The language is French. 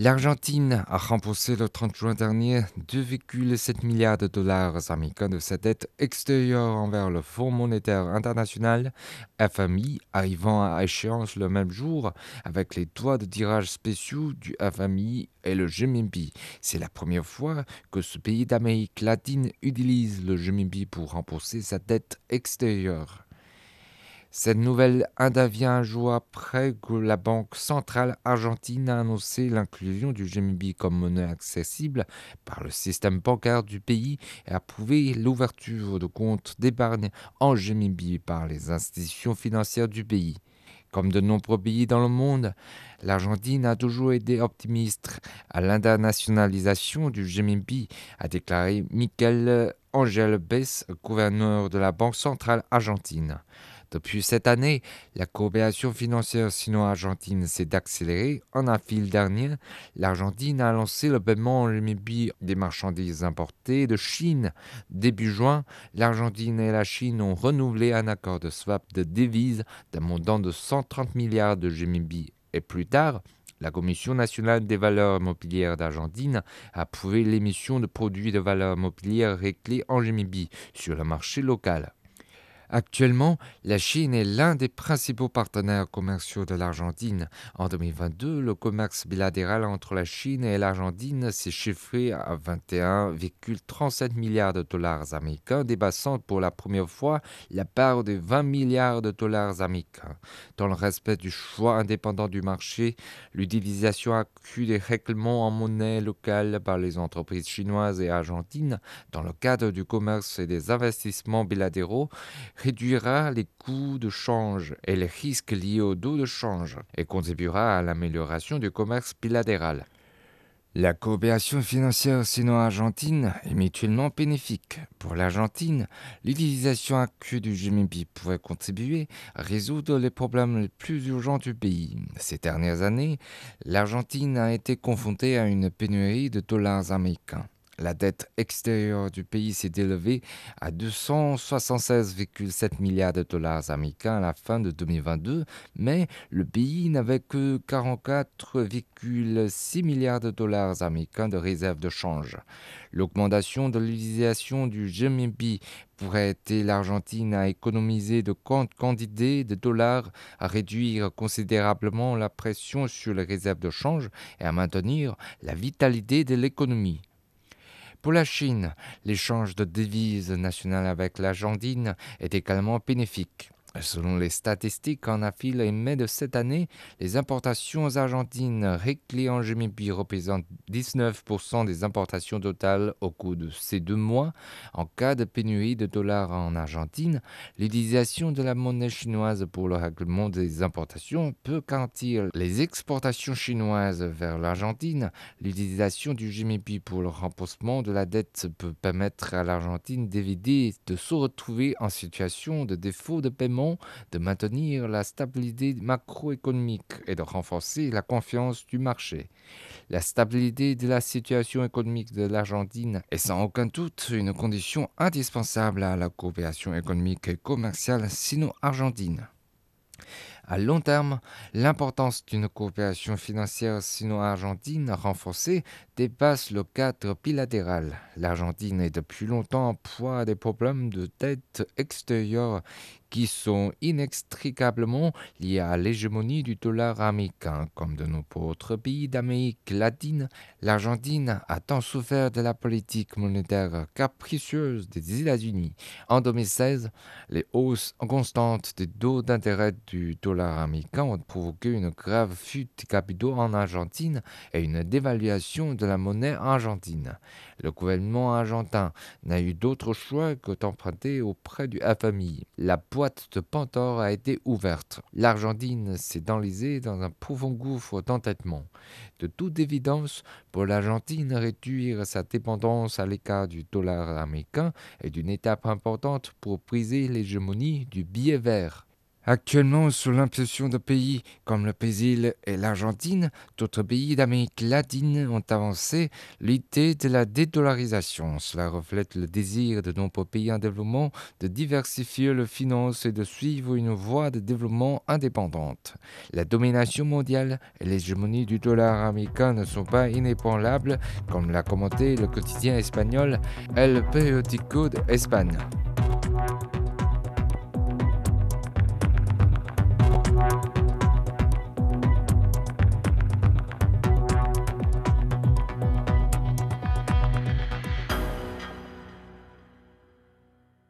L'Argentine a remboursé le 30 juin dernier 2,7 milliards de dollars américains de sa dette extérieure envers le Fonds monétaire international, FMI, arrivant à échéance le même jour avec les droits de tirage spéciaux du FMI et le GMB. C'est la première fois que ce pays d'Amérique latine utilise le GMB pour rembourser sa dette extérieure. Cette nouvelle intervient un jour après que la Banque centrale argentine a annoncé l'inclusion du GMB comme monnaie accessible par le système bancaire du pays et approuvé l'ouverture de comptes d'épargne en GMB par les institutions financières du pays. Comme de nombreux pays dans le monde, l'Argentine a toujours été optimiste à l'internationalisation du GMB, a déclaré Michael Angel Bess, gouverneur de la Banque centrale argentine. Depuis cette année, la coopération financière sino-argentine s'est accélérée. En avril dernier, l'Argentine a lancé le paiement en RMB des marchandises importées de Chine. Début juin, l'Argentine et la Chine ont renouvelé un accord de swap de devises d'un montant de 130 milliards de RMB. Et plus tard, la Commission nationale des valeurs immobilières d'Argentine a approuvé l'émission de produits de valeurs immobilières réglés en RMB sur le marché local. Actuellement, la Chine est l'un des principaux partenaires commerciaux de l'Argentine. En 2022, le commerce bilatéral entre la Chine et l'Argentine s'est chiffré à 21,37 milliards de dollars américains, dépassant pour la première fois la part de 20 milliards de dollars américains. Dans le respect du choix indépendant du marché, l'utilisation accrue des règlements en monnaie locale par les entreprises chinoises et argentines dans le cadre du commerce et des investissements bilatéraux réduira les coûts de change et les risques liés au dos de change et contribuera à l'amélioration du commerce bilatéral. La coopération financière sino-argentine est mutuellement bénéfique. Pour l'Argentine, l'utilisation accrue du GMB pourrait contribuer à résoudre les problèmes les plus urgents du pays. Ces dernières années, l'Argentine a été confrontée à une pénurie de dollars américains. La dette extérieure du pays s'est élevée à 276,7 milliards de dollars américains à la fin de 2022, mais le pays n'avait que 44,6 milliards de dollars américains de réserves de change. L'augmentation de l'utilisation du GMB pourrait aider l'Argentine à économiser de quantités de dollars, à réduire considérablement la pression sur les réserves de change et à maintenir la vitalité de l'économie. Pour la Chine, l'échange de devises nationales avec l'Argentine est également bénéfique. Selon les statistiques en avril et mai de cette année, les importations argentines réglées en GMB représentent 19% des importations totales au cours de ces deux mois. En cas de pénurie de dollars en Argentine, l'utilisation de la monnaie chinoise pour le règlement des importations peut garantir les exportations chinoises vers l'Argentine. L'utilisation du GMB pour le remboursement de la dette peut permettre à l'Argentine d'éviter de se retrouver en situation de défaut de paiement de maintenir la stabilité macroéconomique et de renforcer la confiance du marché. La stabilité de la situation économique de l'Argentine est sans aucun doute une condition indispensable à la coopération économique et commerciale sino-argentine. À long terme, l'importance d'une coopération financière sino-argentine renforcée dépasse le cadre bilatéral. L'Argentine est depuis longtemps en proie des problèmes de dette extérieure qui sont inextricablement liés à l'hégémonie du dollar américain. Comme de nombreux autres pays d'Amérique latine, l'Argentine a tant souffert de la politique monétaire capricieuse des États-Unis. En 2016, les hausses constantes des taux d'intérêt du dollar américain ont provoqué une grave fuite des capitaux en Argentine et une dévaluation de la monnaie argentine. Le gouvernement argentin n'a eu d'autre choix que d'emprunter auprès du FMI. La boîte de Pandore a été ouverte. L'Argentine s'est enlisée dans un profond gouffre d'entêtement. De toute évidence, pour l'Argentine, réduire sa dépendance à l'écart du dollar américain est une étape importante pour briser l'hégémonie du billet vert. Actuellement, sous l'impulsion de pays comme le Brésil et l'Argentine, d'autres pays d'Amérique latine ont avancé l'idée de la dédollarisation. Cela reflète le désir de nombreux pays en développement de diversifier leurs finances et de suivre une voie de développement indépendante. La domination mondiale et l'hégémonie du dollar américain ne sont pas inébranlables, comme l'a commenté le quotidien espagnol El Periódico de.